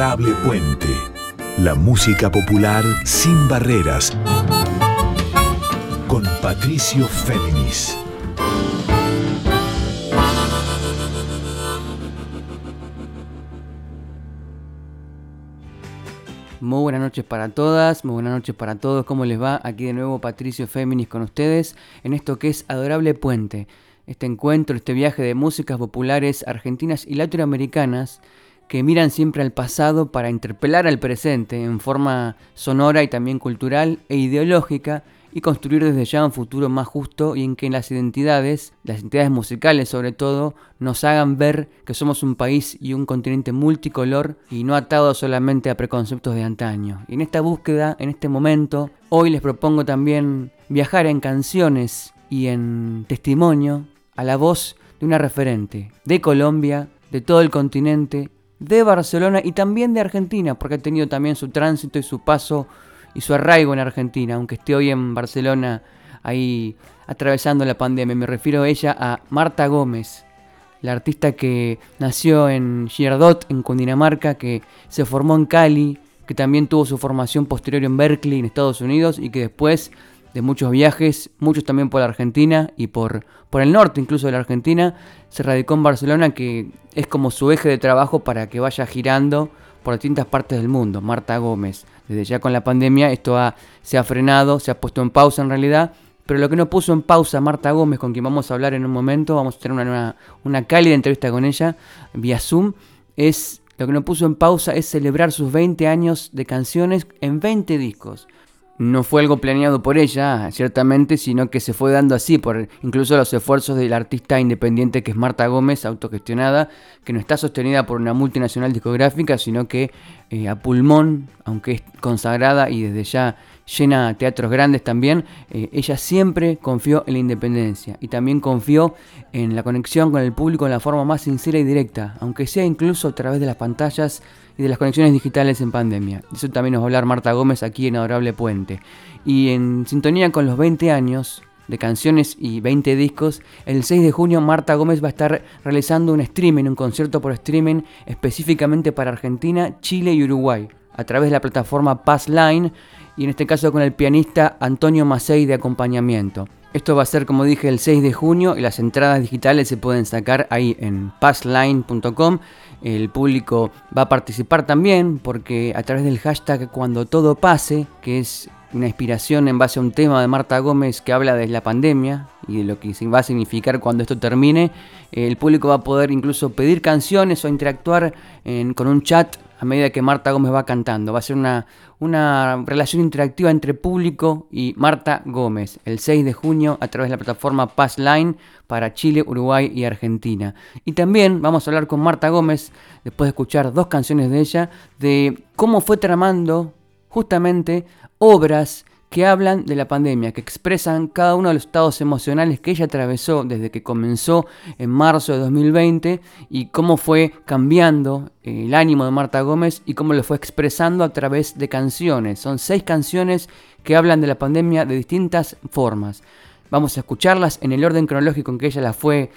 Adorable Puente. La música popular sin barreras. Con Patricio Féminis. Muy buenas noches para todas, muy buenas noches para todos. ¿Cómo les va? Aquí de nuevo Patricio Féminis con ustedes en esto que es Adorable Puente. Este encuentro, este viaje de músicas populares argentinas y latinoamericanas que miran siempre al pasado para interpelar al presente en forma sonora y también cultural e ideológica y construir desde ya un futuro más justo y en que las identidades, las identidades musicales sobre todo, nos hagan ver que somos un país y un continente multicolor y no atado solamente a preconceptos de antaño. Y en esta búsqueda, en este momento, hoy les propongo también viajar en canciones y en testimonio a la voz de una referente de Colombia, de todo el continente, de Barcelona y también de Argentina, porque ha tenido también su tránsito y su paso y su arraigo en Argentina, aunque esté hoy en Barcelona ahí atravesando la pandemia. Me refiero a ella a Marta Gómez, la artista que nació en Girardot, en Cundinamarca, que se formó en Cali, que también tuvo su formación posterior en Berkeley, en Estados Unidos, y que después de muchos viajes, muchos también por la Argentina y por, por el norte incluso de la Argentina, se radicó en Barcelona, que es como su eje de trabajo para que vaya girando por distintas partes del mundo. Marta Gómez, desde ya con la pandemia esto se ha frenado, se ha puesto en pausa en realidad, pero lo que no puso en pausa Marta Gómez, con quien vamos a hablar en un momento, vamos a tener una, una cálida entrevista con ella vía Zoom, es lo que no puso en pausa es celebrar sus 20 años de canciones en 20 discos no fue algo planeado por ella, ciertamente, sino que se fue dando así por incluso los esfuerzos del artista independiente que es Marta Gómez, autogestionada, que no está sostenida por una multinacional discográfica, sino que eh, a pulmón, aunque es consagrada y desde ya llena teatros grandes también, eh, ella siempre confió en la independencia y también confió en la conexión con el público en la forma más sincera y directa, aunque sea incluso a través de las pantallas y de las conexiones digitales en pandemia. De eso también nos va a hablar Marta Gómez aquí en Adorable Puente. Y en sintonía con los 20 años de canciones y 20 discos, el 6 de junio Marta Gómez va a estar realizando un streaming, un concierto por streaming específicamente para Argentina, Chile y Uruguay, a través de la plataforma Passline y en este caso con el pianista Antonio Macei de acompañamiento. Esto va a ser, como dije, el 6 de junio y las entradas digitales se pueden sacar ahí en passline.com. El público va a participar también porque a través del hashtag cuando todo pase, que es una inspiración en base a un tema de Marta Gómez que habla de la pandemia y de lo que va a significar cuando esto termine, el público va a poder incluso pedir canciones o interactuar con un chat a medida que Marta Gómez va cantando. Va a ser una, una relación interactiva entre público y Marta Gómez el 6 de junio a través de la plataforma Passline para Chile, Uruguay y Argentina. Y también vamos a hablar con Marta Gómez, después de escuchar dos canciones de ella, de cómo fue tramando justamente obras que hablan de la pandemia, que expresan cada uno de los estados emocionales que ella atravesó desde que comenzó en marzo de 2020 y cómo fue cambiando el ánimo de Marta Gómez y cómo lo fue expresando a través de canciones. Son seis canciones que hablan de la pandemia de distintas formas. Vamos a escucharlas en el orden cronológico en que ella las fue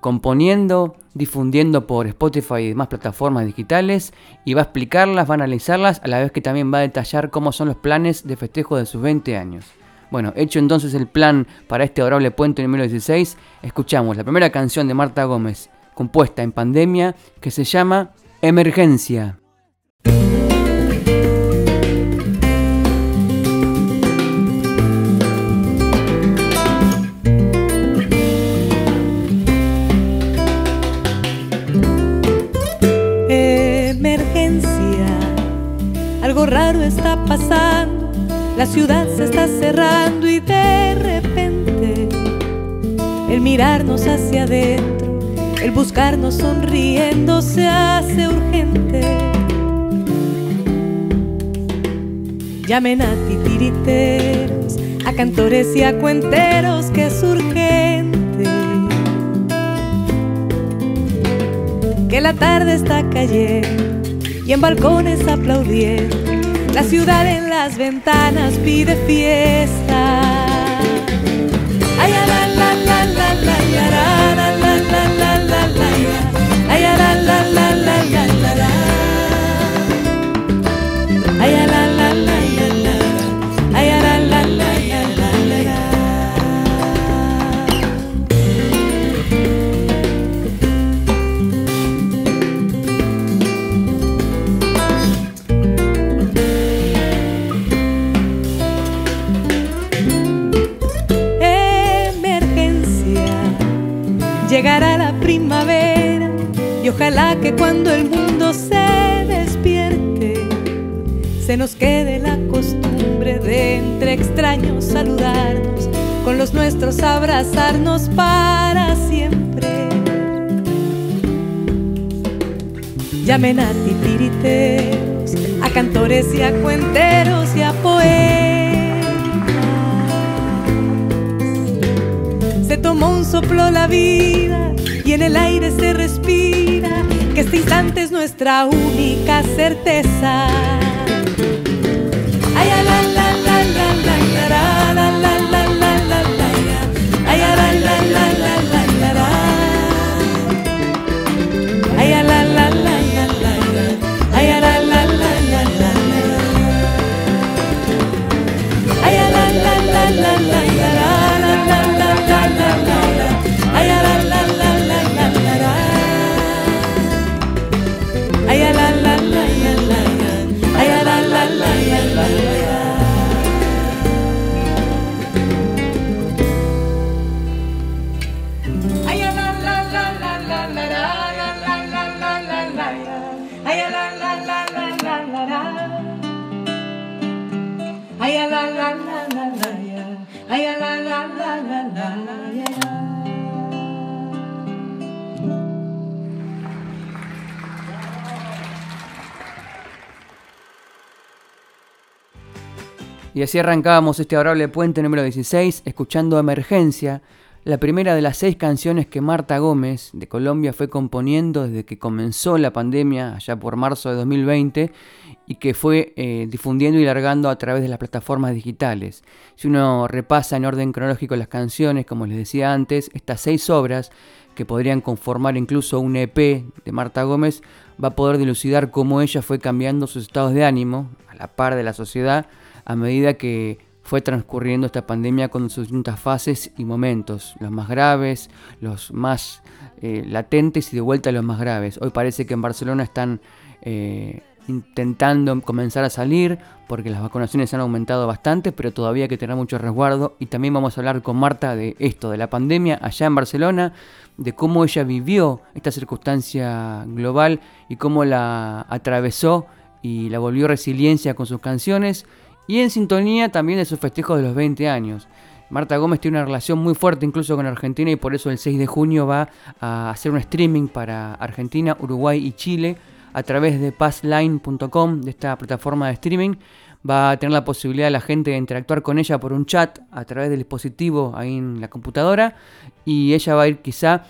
componiendo, difundiendo por Spotify y demás plataformas digitales y va a explicarlas, va a analizarlas, a la vez que también va a detallar cómo son los planes de festejo de sus 20 años. Bueno, hecho entonces el plan para este adorable puente número 16, escuchamos la primera canción de Marta Gómez, compuesta en pandemia, que se llama Emergencia. Raro está pasando, la ciudad se está cerrando y de repente el mirarnos hacia adentro, el buscarnos sonriendo se hace urgente. Llamen a titiriteros, a cantores y a cuenteros que es urgente. Que la tarde está cayendo y en balcones aplaudiendo la ciudad en las ventanas pide fiesta. Ay, la la la la la la la la la la la la ojalá que cuando el mundo se despierte se nos quede la costumbre de entre extraños saludarnos, con los nuestros abrazarnos para siempre. Llamen a titiriteros, a cantores y a cuenteros y a poetas. Se tomó un soplo la vida y en el aire se respira es nuestra única certeza. Y así arrancábamos este adorable puente número 16, escuchando Emergencia, la primera de las seis canciones que Marta Gómez de Colombia fue componiendo desde que comenzó la pandemia, allá por marzo de 2020, y que fue eh, difundiendo y largando a través de las plataformas digitales. Si uno repasa en orden cronológico las canciones, como les decía antes, estas seis obras, que podrían conformar incluso un EP de Marta Gómez, va a poder dilucidar cómo ella fue cambiando sus estados de ánimo, a la par de la sociedad, a medida que fue transcurriendo esta pandemia con sus distintas fases y momentos, los más graves, los más eh, latentes y de vuelta los más graves. Hoy parece que en Barcelona están eh, intentando comenzar a salir porque las vacunaciones han aumentado bastante, pero todavía hay que tener mucho resguardo. Y también vamos a hablar con Marta de esto, de la pandemia allá en Barcelona, de cómo ella vivió esta circunstancia global y cómo la atravesó y la volvió resiliencia con sus canciones y en sintonía también de sus festejos de los 20 años. Marta Gómez tiene una relación muy fuerte incluso con Argentina y por eso el 6 de junio va a hacer un streaming para Argentina, Uruguay y Chile a través de passline.com, de esta plataforma de streaming. Va a tener la posibilidad la gente de interactuar con ella por un chat a través del dispositivo ahí en la computadora y ella va a ir quizá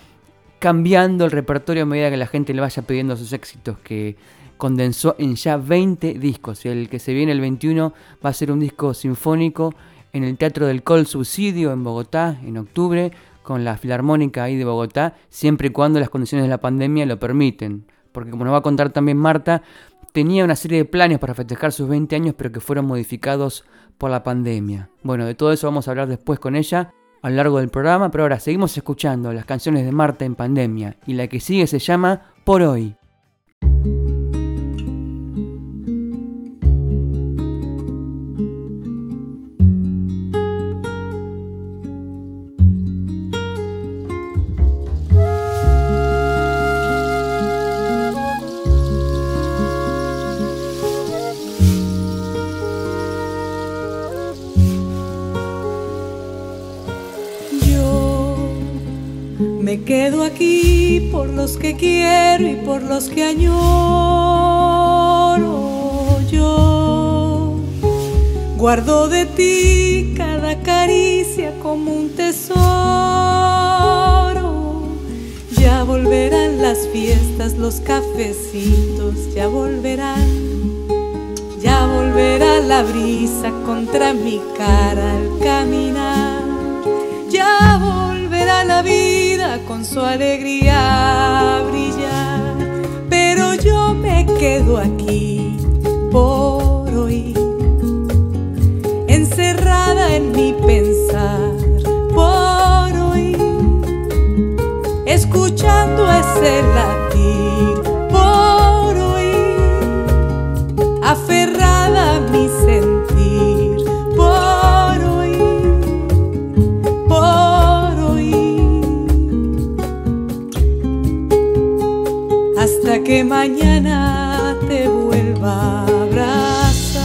cambiando el repertorio a medida que la gente le vaya pidiendo sus éxitos que condensó en ya 20 discos. El que se viene el 21 va a ser un disco sinfónico en el Teatro del Col Subsidio en Bogotá en octubre con la Filarmónica ahí de Bogotá, siempre y cuando las condiciones de la pandemia lo permiten. Porque como nos va a contar también Marta, tenía una serie de planes para festejar sus 20 años, pero que fueron modificados por la pandemia. Bueno, de todo eso vamos a hablar después con ella a lo largo del programa, pero ahora seguimos escuchando las canciones de Marta en pandemia y la que sigue se llama Por hoy. Quedo aquí por los que quiero y por los que añoro. Yo guardo de ti cada caricia como un tesoro. Ya volverán las fiestas, los cafecitos, ya volverán. Ya volverá la brisa contra mi cara al caminar. Ya volverá la vida con su alegría brillar. Pero yo me quedo aquí por hoy, encerrada en mi pensar por hoy, escuchando ese latir que mañana te vuelva a abrazar.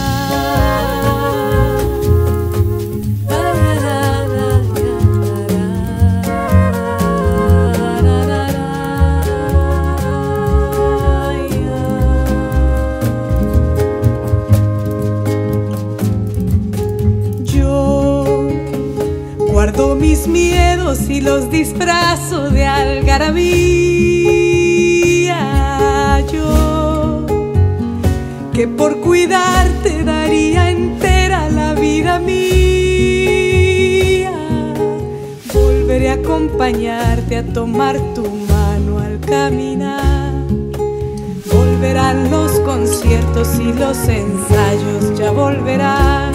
Yo guardo mis miedos y los disfrazo de algarabía. Que por cuidarte daría entera la vida mía. Volveré a acompañarte a tomar tu mano al caminar. Volverán los conciertos y los ensayos, ya volverán.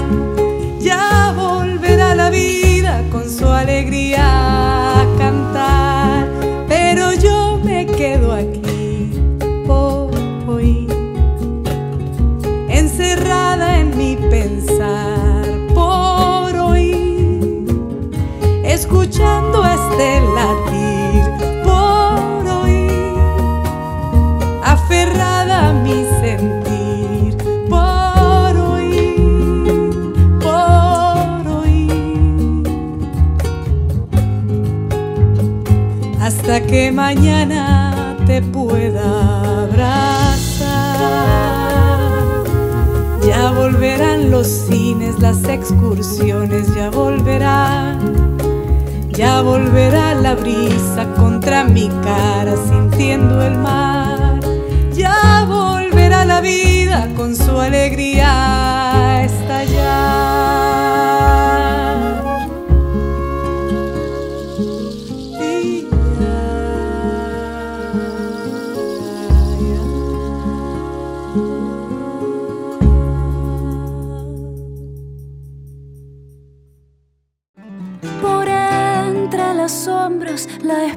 Ya volverá la vida con su alegría a cantar. Pero yo me quedo aquí que mañana te pueda abrazar. Ya volverán los cines, las excursiones, ya volverán. Ya volverá la brisa contra mi cara sintiendo el mar. Ya volverá la vida con su alegría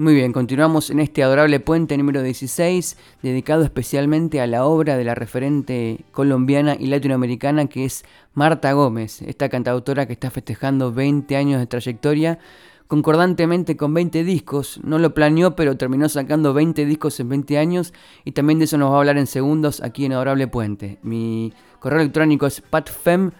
Muy bien, continuamos en este adorable puente número 16, dedicado especialmente a la obra de la referente colombiana y latinoamericana que es Marta Gómez, esta cantautora que está festejando 20 años de trayectoria, concordantemente con 20 discos, no lo planeó pero terminó sacando 20 discos en 20 años y también de eso nos va a hablar en segundos aquí en Adorable Puente. Mi correo electrónico es patfem.com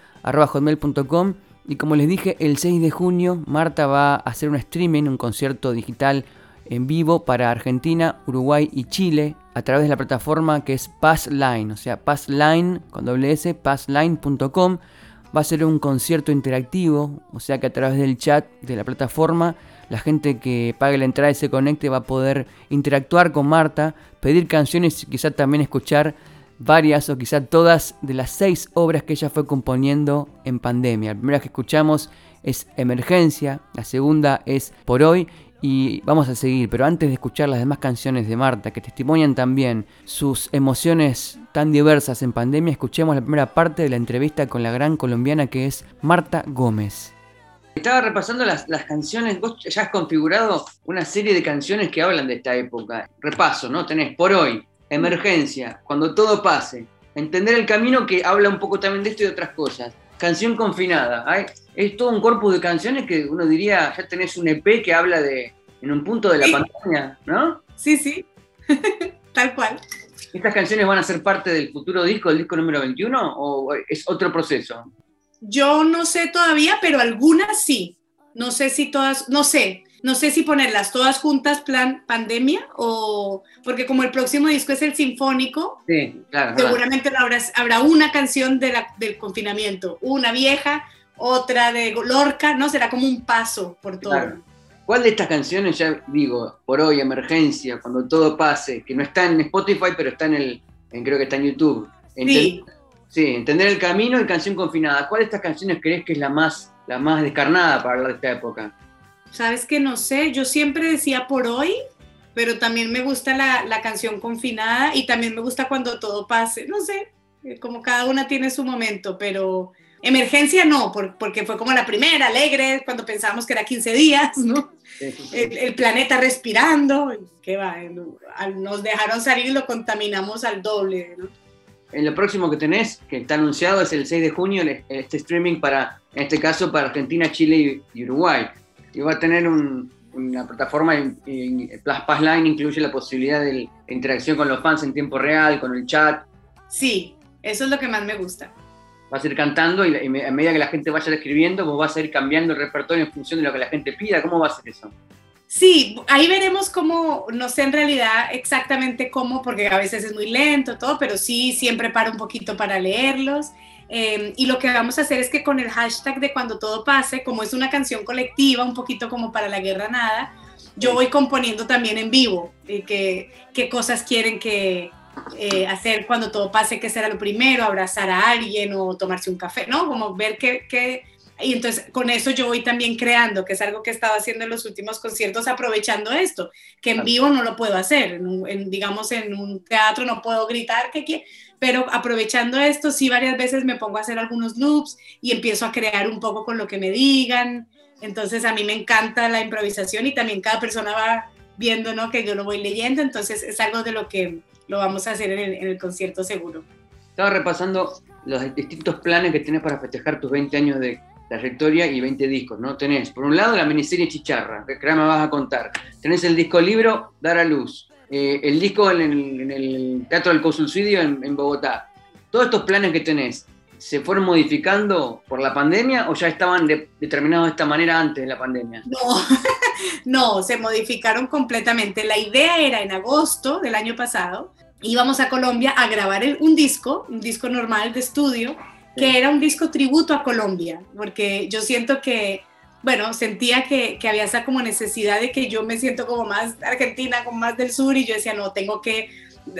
y como les dije, el 6 de junio Marta va a hacer un streaming, un concierto digital en vivo para Argentina, Uruguay y Chile a través de la plataforma que es Passline, o sea, Passline con doble S, passline.com. Va a ser un concierto interactivo, o sea que a través del chat de la plataforma la gente que pague la entrada y se conecte va a poder interactuar con Marta, pedir canciones y quizá también escuchar varias o quizá todas de las seis obras que ella fue componiendo en pandemia. La primera que escuchamos es Emergencia, la segunda es Por Hoy y vamos a seguir, pero antes de escuchar las demás canciones de Marta que testimonian también sus emociones tan diversas en pandemia, escuchemos la primera parte de la entrevista con la gran colombiana que es Marta Gómez. Estaba repasando las, las, canciones, vos ya has configurado una serie de canciones que hablan de esta época. Repaso, ¿no? Tenés Por Hoy, Emergencia, Cuando Todo Pase, Entender el Camino que habla un poco también de esto y de otras cosas. Canción Confinada, ¿hay? Es todo un corpus de canciones que uno diría, ya tenés un EP que habla de, en un punto de la pandemia, ¿no? Sí, sí, tal cual. ¿Estas canciones van a ser parte del futuro disco, el disco número 21, o es otro proceso? Yo no sé todavía, pero algunas sí. No sé si todas, no sé, no sé si ponerlas todas juntas plan pandemia o porque como el próximo disco es el sinfónico, Sí, claro. claro. seguramente habrá, habrá una canción de la- del confinamiento, una vieja, otra de Lorca, ¿no? Será como un paso por todo. Claro. ¿Cuál de estas canciones, ya digo, por hoy, emergencia, cuando todo pase, que no está en Spotify, pero está en el, en- creo que está en YouTube? Sí. sí, entender el camino y canción confinada. ¿Cuál de estas canciones crees que es la más, la más descarnada para hablar de esta época? Sabes que no sé, yo siempre decía por hoy, pero también me gusta la, la canción confinada y también me gusta cuando todo pase, no sé, eh, como cada una tiene su momento, pero Emergencia no, porque fue como la primera, alegre, cuando pensábamos que era 15 días, ¿no? El, planeta respirando, que va, nos dejaron salir y lo contaminamos al doble, ¿no? En lo próximo que tenés, que está anunciado, es el 6 de junio, este streaming para, en este caso, para Argentina, Chile y Uruguay. Y va a tener una plataforma, Plus Line incluye la posibilidad de interacción con los fans en tiempo real, con el chat. Sí, eso es lo que más me gusta vas a ir cantando y, a medida que la gente vaya escribiendo, vos vas a ir cambiando el repertorio en función de lo que la gente pida. ¿Cómo va a ser eso? Sí, ahí veremos cómo, no sé en realidad exactamente cómo, porque a veces es muy lento todo, pero sí, siempre paro un poquito para leerlos. Em, y lo que vamos a hacer es que con el hashtag de cuando todo pase, como es una canción colectiva, un poquito como para la guerra nada, yo voy componiendo también en vivo, eh, qué cosas quieren que, eh, hacer cuando todo pase, que será lo primero, abrazar a alguien o tomarse un café, ¿no? Como ver qué, y entonces con eso yo voy también creando, que es algo que he estado haciendo en los últimos conciertos, aprovechando esto, que en vivo no lo puedo hacer, en, digamos en un teatro no puedo gritar que pero aprovechando esto sí varias veces me pongo a hacer algunos loops y empiezo a crear un poco con lo que me digan, entonces a mí me encanta la improvisación y también cada persona va viendo, ¿no? Que yo lo voy leyendo, entonces es algo de lo que lo vamos a hacer en el, concierto seguro. Estaba repasando los distintos planes que tienes para festejar tus 20 años de trayectoria y 20 discos, ¿no? Tenés, por un lado, la miniserie Chicharra, que ahora me vas a contar. Tenés el disco libro Dar a Luz, eh, el disco en el, Teatro del Consulcidio en, en Bogotá. Todos estos planes que tenés, ¿se fueron modificando por la pandemia o ya estaban determinados de esta manera antes de la pandemia? No, no, se modificaron completamente. La idea era en agosto del año pasado íbamos a Colombia a grabar un disco, un disco normal de estudio, que era un disco tributo a Colombia, porque yo siento que, bueno, sentía que, que, había esa como necesidad de que yo me siento como más argentina, como más del sur, y yo decía, no, tengo que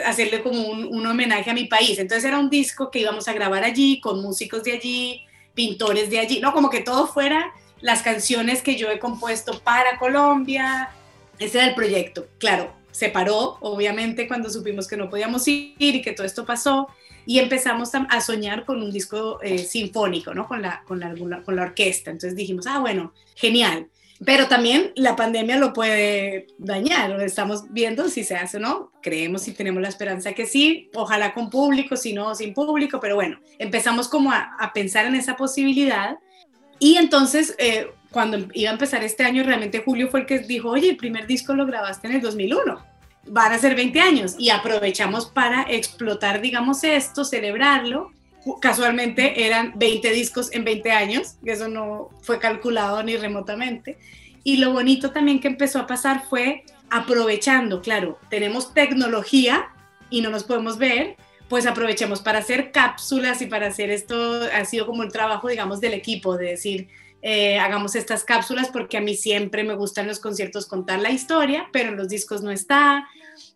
hacerle como un, un homenaje a mi país. Entonces era un disco que íbamos a grabar allí, con músicos de allí, pintores de allí, no, como que todo fuera las canciones que yo he compuesto para Colombia. Ese era el proyecto. Claro, se paró, obviamente, cuando supimos que no podíamos ir y que todo esto pasó, y empezamos a soñar con un disco eh, sinfónico, ¿no? Con la, con, la, con la orquesta. Entonces dijimos, ah, bueno, genial. Pero también la pandemia lo puede dañar, estamos viendo si se hace o no, creemos y tenemos la esperanza que sí, ojalá con público, si no, sin público, pero bueno, empezamos como a, a pensar en esa posibilidad y entonces eh, cuando iba a empezar este año, realmente Julio fue el que dijo, oye, el primer disco lo grabaste en el 2001, van a ser 20 años y aprovechamos para explotar, digamos, esto, celebrarlo. Casualmente eran 20 discos en 20 años, que eso no fue calculado ni remotamente. Y lo bonito también que empezó a pasar fue aprovechando, claro, tenemos tecnología y no nos podemos ver, pues aprovechemos para hacer cápsulas y para hacer esto, ha sido como el trabajo, digamos, del equipo, de decir, eh, hagamos estas cápsulas porque a mí siempre me gustan los conciertos contar la historia, pero en los discos no está.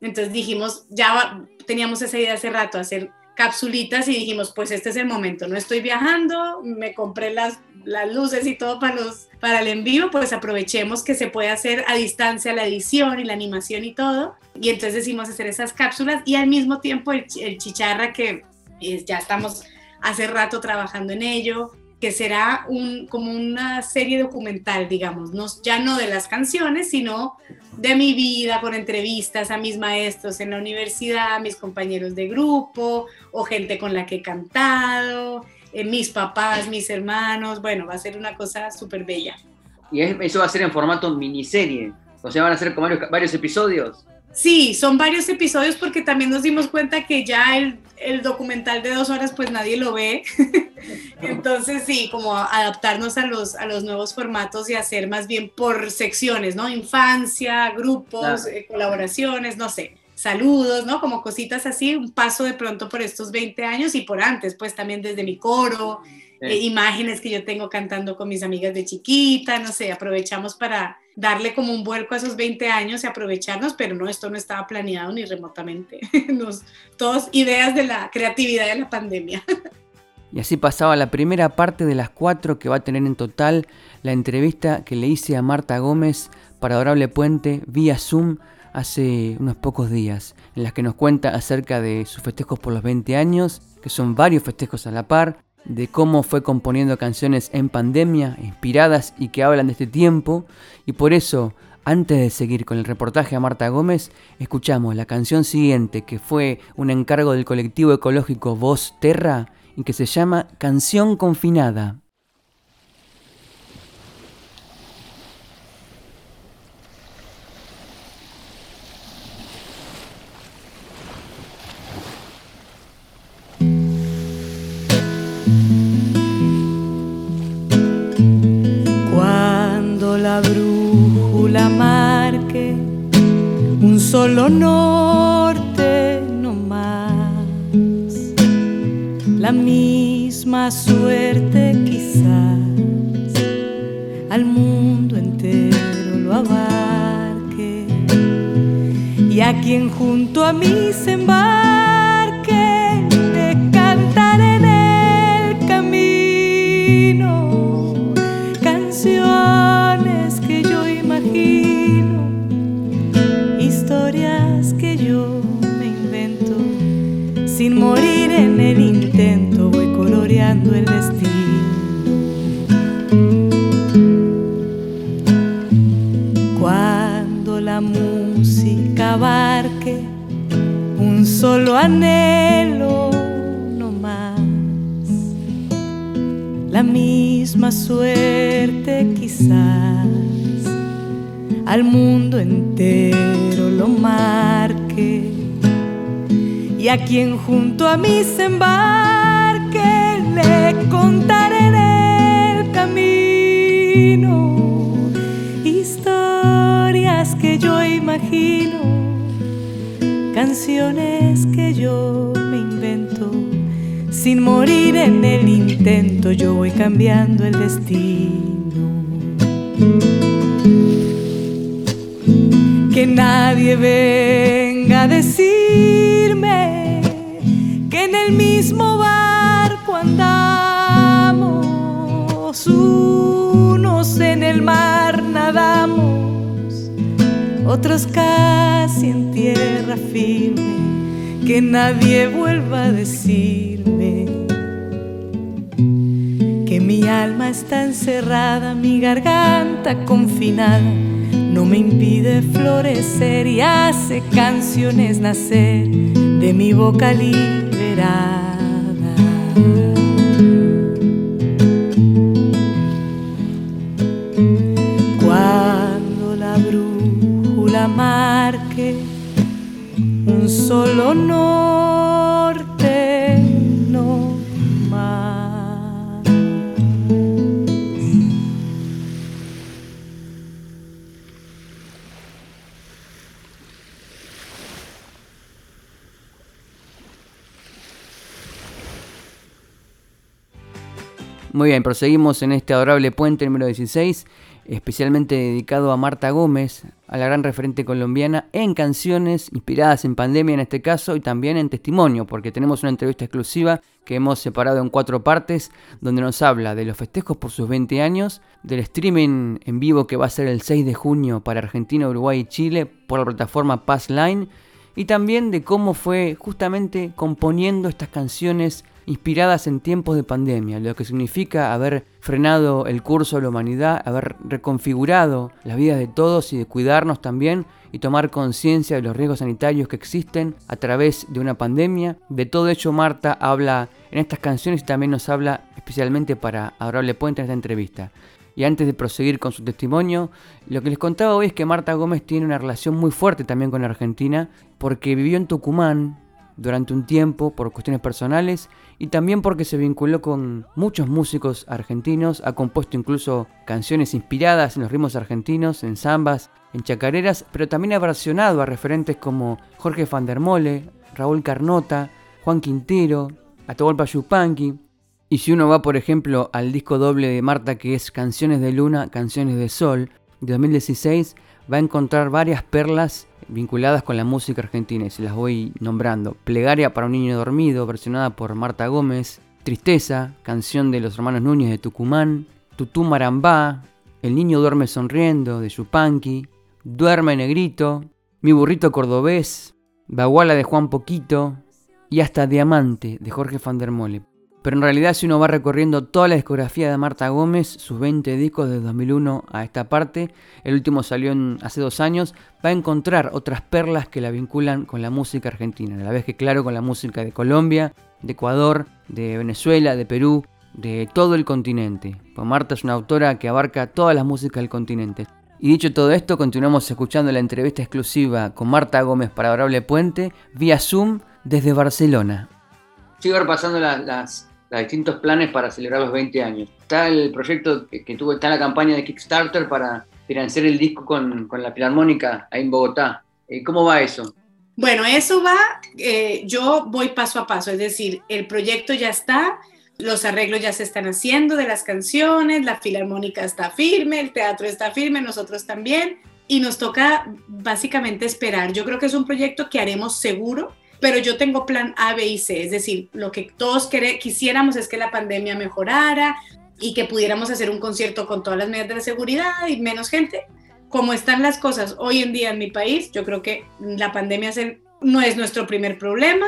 Entonces dijimos, ya teníamos esa idea hace rato, hacer capsulitas y dijimos, pues este es el momento, no estoy viajando, me compré las, las luces y todo para, los, para el envío, pues aprovechemos que se puede hacer a distancia la edición y la animación y todo. Y entonces decidimos hacer esas cápsulas y al mismo tiempo el, el chicharra que ya estamos hace rato trabajando en ello, que será un, como una serie documental, digamos, no, ya no de las canciones, sino de mi vida, con entrevistas a mis maestros en la universidad, mis compañeros de grupo o gente con la que he cantado, eh, mis papás, mis hermanos, bueno, va a ser una cosa súper bella. Y eso va a ser en formato miniserie, o sea, van a ser como varios episodios. Sí, son varios episodios porque también nos dimos cuenta que ya el, documental de dos horas pues nadie lo ve. Entonces sí, como adaptarnos a los, a los nuevos formatos y hacer más bien por secciones, ¿no? Infancia, grupos, eh, colaboraciones, no sé, saludos, ¿no? Como cositas así, un paso de pronto por estos 20 años y por antes, pues también desde mi coro, eh, imágenes que yo tengo cantando con mis amigas de chiquita, no sé, aprovechamos para darle como un vuelco a esos 20 años y aprovecharnos, pero no, esto no estaba planeado ni remotamente. Nos, todos ideas de la creatividad de la pandemia. Y así pasaba la primera parte de las cuatro que va a tener en total la entrevista que le hice a Marta Gómez para Adorable Puente vía Zoom hace unos pocos días, en las que nos cuenta acerca de sus festejos por los 20 años, que son varios festejos a la par, de cómo fue componiendo canciones en pandemia, inspiradas y que hablan de este tiempo. Y por eso, antes de seguir con el reportaje a Marta Gómez, escuchamos la canción siguiente, que fue un encargo del colectivo ecológico Voz Terra y que se llama Canción Confinada. Solo norte no más. La misma suerte quizás al mundo entero lo abarque y a quien junto a mí se embarque a mí se confinada no me impide florecer y hace canciones nacer de mi boca liberada. Cuando la brújula marque un solo norte, Muy bien, proseguimos en este adorable puente número 16, especialmente dedicado a Marta Gómez, a la gran referente colombiana, en canciones inspiradas en pandemia en este caso y también en testimonio, porque tenemos una entrevista exclusiva que hemos separado en cuatro partes, donde nos habla de los festejos por sus 20 años, del streaming en vivo que va a ser el 6 de junio para Argentina, Uruguay y Chile por la plataforma Passline, y también de cómo fue justamente componiendo estas canciones inspiradas en tiempos de pandemia, lo que significa haber frenado el curso de la humanidad, haber reconfigurado las vidas de todos y de cuidarnos también y tomar conciencia de los riesgos sanitarios que existen a través de una pandemia. De todo ello Marta habla en estas canciones y también nos habla especialmente para Adorable Puente en esta entrevista. Y antes de proseguir con su testimonio, lo que les contaba hoy es que Marta Gómez tiene una relación muy fuerte también con Argentina, porque vivió en Tucumán durante un tiempo por cuestiones personales y también porque se vinculó con muchos músicos argentinos, ha compuesto incluso canciones inspiradas en los ritmos argentinos, en zambas, en chacareras, pero también ha versionado a referentes como Jorge van der Mole, Raúl Carnota, Juan Quintero, Atahualpa Yupanqui. Y si uno va, por ejemplo, al disco doble de Marta que es Canciones de Luna, Canciones de Sol, de 2016, va a encontrar varias perlas vinculadas con la música argentina y se las voy nombrando. Plegaria para un niño dormido, versionada por Marta Gómez. Tristeza, canción de los hermanos Núñez de Tucumán. Tutú Marambá, El niño duerme sonriendo de Yupanqui. Duerme negrito, Mi burrito cordobés. Baguala de Juan Poquito. Y hasta Diamante de Jorge van der Mole. Pero en realidad si uno va recorriendo toda la discografía de Marta Gómez, sus 20 discos de 2001 a esta parte, el último salió hace dos años, va a encontrar otras perlas que la vinculan con la música argentina, a la vez que claro con la música de Colombia, de Ecuador, de Venezuela, de Perú, de todo el continente. Pues Marta es una autora que abarca todas las músicas del continente. Y dicho todo esto, continuamos escuchando la entrevista exclusiva con Marta Gómez para Adorable Puente vía Zoom desde Barcelona. Sigo repasando las, distintos planes para celebrar los 20 años. Está el proyecto que, tuvo, está la campaña de Kickstarter para financiar el disco con, la Filarmónica ahí en Bogotá. Eh, ¿Cómo va eso? Bueno, eso va, eh, yo voy paso a paso, es decir, el proyecto ya está, los arreglos ya se están haciendo de las canciones, la filarmónica está firme, el teatro está firme, nosotros también, y nos toca básicamente esperar. Yo creo que es un proyecto que haremos seguro, pero yo tengo plan A, B y C, es decir, lo que todos quisiéramos es que la pandemia mejorara y que pudiéramos hacer un concierto con todas las medidas de la seguridad y menos gente. Como están las cosas hoy en día en mi país, yo creo que la pandemia no es nuestro primer problema.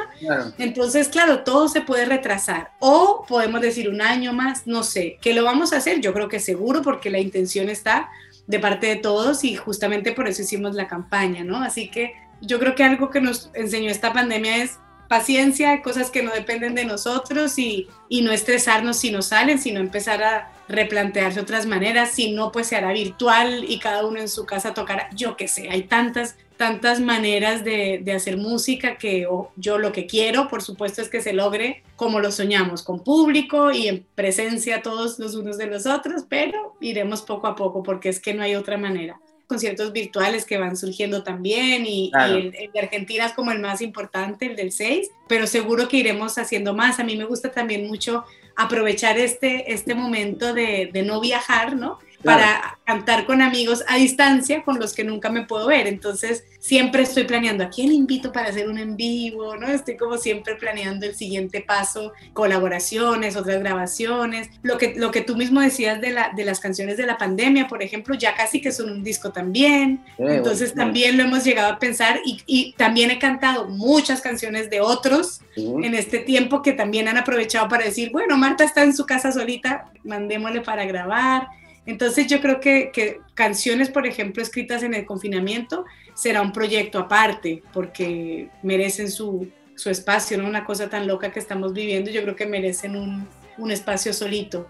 Entonces, claro, todo se puede retrasar. O podemos decir un año más, no sé. ¿Qué lo vamos a hacer? Yo creo que seguro, porque la intención está de parte de todos y justamente por eso hicimos la campaña, ¿no? Así que yo creo que algo que nos enseñó esta pandemia es paciencia, cosas que no dependen de nosotros y, y, no estresarnos si no salen, sino empezar a replantearse otras maneras, si no, pues se hará virtual y cada uno en su casa tocará, yo qué sé, hay tantas, tantas maneras de, de hacer música que yo lo que quiero, por supuesto, es que se logre como lo soñamos, con público y en presencia todos los unos de los otros, pero iremos poco a poco porque es que no hay otra manera conciertos virtuales que van surgiendo también y, el, de Argentina es como el más importante, el del 6, pero seguro que iremos haciendo más. A mí me gusta también mucho aprovechar este, este momento de, de no viajar, ¿no? Para cantar con amigos a distancia con los que nunca me puedo ver. Entonces, siempre estoy planeando a quién invito para hacer un en vivo, ¿no? Estoy como siempre planeando el siguiente paso, colaboraciones, otras grabaciones. Lo que, lo que tú mismo decías de, la, de las canciones de la pandemia, por ejemplo, ya casi que son un disco también. Entonces, también lo hemos llegado a pensar y, y, también he cantado muchas canciones de otros en este tiempo que también han aprovechado para decir, bueno, Marta está en su casa solita, mandémosle para grabar. Entonces yo creo que, canciones, por ejemplo, escritas en el confinamiento, será un proyecto aparte, porque merecen su, espacio, ¿no? Una cosa tan loca que estamos viviendo, yo creo que merecen un, espacio solito.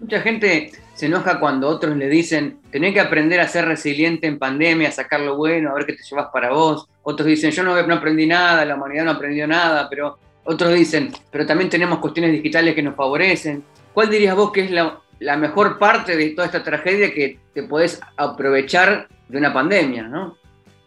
Mucha gente se enoja cuando otros le dicen, tenés que aprender a ser resiliente en pandemia, a sacar lo bueno, a ver qué te llevas para vos. Otros dicen, yo no, no aprendí nada, la humanidad no aprendió nada, pero otros dicen, pero también tenemos cuestiones digitales que nos favorecen. ¿Cuál dirías vos que es la, la mejor parte de toda esta tragedia que te puedes aprovechar de una pandemia, ¿no?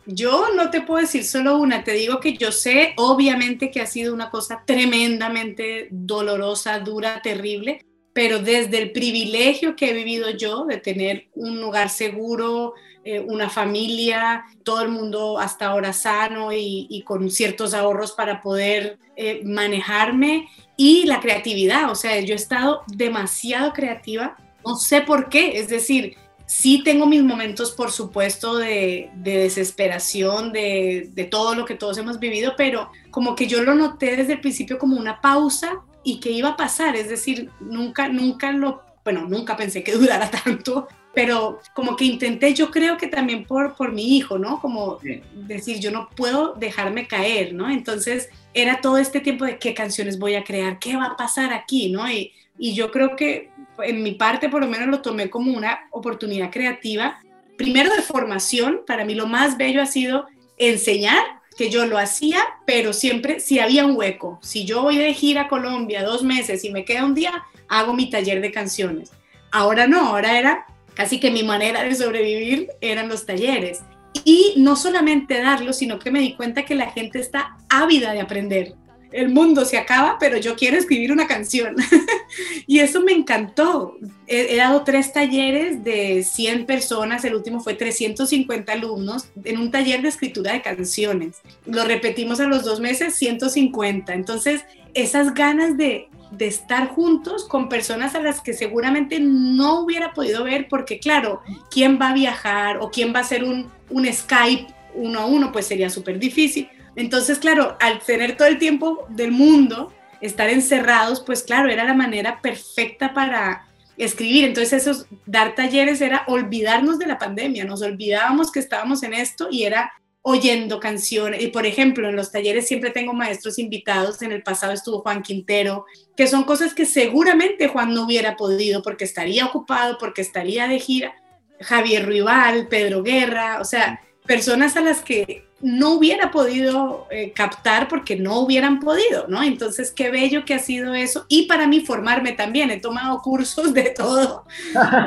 Yo no te puedo decir solo una, te digo que yo sé obviamente que ha sido una cosa tremendamente dolorosa, dura, terrible, pero desde el privilegio que he vivido yo de tener un lugar seguro, eh, una familia, todo el mundo hasta ahora sano y, con ciertos ahorros para poder eh, manejarme y la creatividad, o sea, yo he estado demasiado creativa, no sé por qué, es decir, sí tengo mis momentos, por supuesto, de, desesperación, de, de, todo lo que todos hemos vivido, pero como que yo lo noté desde el principio como una pausa y que iba a pasar, es decir, nunca, nunca lo, bueno, nunca pensé que durara tanto, pero como que intenté, yo creo que también por, por mi hijo, ¿no? Como decir, yo no puedo dejarme caer, ¿no? Entonces era todo este tiempo de qué canciones voy a crear, qué va a pasar aquí, ¿no? Y, y yo creo que en mi parte por lo menos lo tomé como una oportunidad creativa, primero de formación, para mí lo más bello ha sido enseñar, que yo lo hacía, pero siempre si había un hueco, si yo voy de gira a Colombia dos meses y me queda un día, hago mi taller de canciones. Ahora no, ahora era casi que mi manera de sobrevivir eran los talleres. Y no solamente darlo, sino que me di cuenta que la gente está ávida de aprender. El mundo se acaba, pero yo quiero escribir una canción. y eso me encantó. He, he, dado tres talleres de 100 personas, el último fue 350 alumnos en un taller de escritura de canciones. Lo repetimos a los dos meses, 150. Entonces, esas ganas de, de estar juntos con personas a las que seguramente no hubiera podido ver porque claro, ¿quién va a viajar o quién va a hacer un, un Skype uno a uno? Pues sería súper difícil. Entonces, claro, al tener todo el tiempo del mundo, estar encerrados, pues claro, era la manera perfecta para escribir. Entonces esos dar talleres era olvidarnos de la pandemia, nos olvidábamos que estábamos en esto y era oyendo canciones. Y por ejemplo, en los talleres siempre tengo maestros invitados. En el pasado estuvo Juan Quintero, que son cosas que seguramente Juan no hubiera podido porque estaría ocupado, porque estaría de gira. Javier Ruibal, Pedro Guerra, o sea, personas a las que no hubiera podido eh, captar porque no hubieran podido, ¿no? Entonces, qué bello que ha sido eso. Y para mí formarme también, he tomado cursos de todo,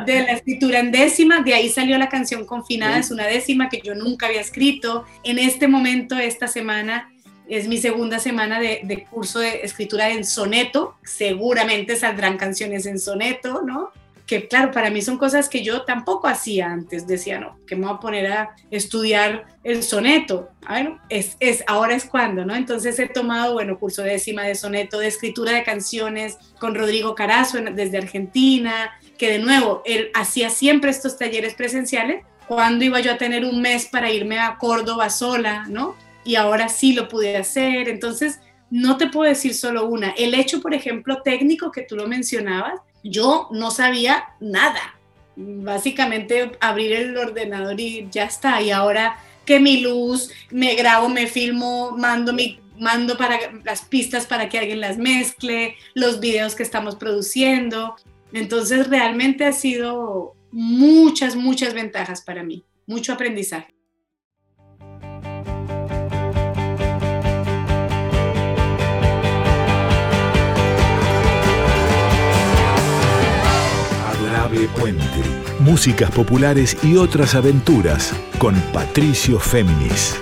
de la escritura en décima, de ahí salió la canción Confinada, es una décima que yo nunca había escrito. En este momento, esta semana, es mi segunda semana de, de curso de escritura en soneto, seguramente saldrán canciones en soneto, ¿no? Que claro, para mí son cosas que yo tampoco hacía antes, decía, no, que me voy a poner a estudiar el soneto, ah, bueno, es, es, ahora es cuando, ¿no? Entonces he tomado, bueno, curso décima de soneto, de escritura de canciones con Rodrigo Carazo desde Argentina, que de nuevo, él hacía siempre estos talleres presenciales, cuando iba yo a tener un mes para irme a Córdoba sola, ¿no? Y ahora sí lo pude hacer, entonces no te puedo decir solo una. El hecho, por ejemplo, técnico que tú lo mencionabas, yo no sabía nada. Básicamente abrir el ordenador y ya está. Y ahora que mi luz, me grabo, me filmo, mando mi mando para las pistas para que alguien las mezcle, los videos que estamos produciendo. Entonces realmente ha sido muchas, muchas ventajas para mí, mucho aprendizaje. Puente. Músicas populares y otras aventuras con Patricio Féminis.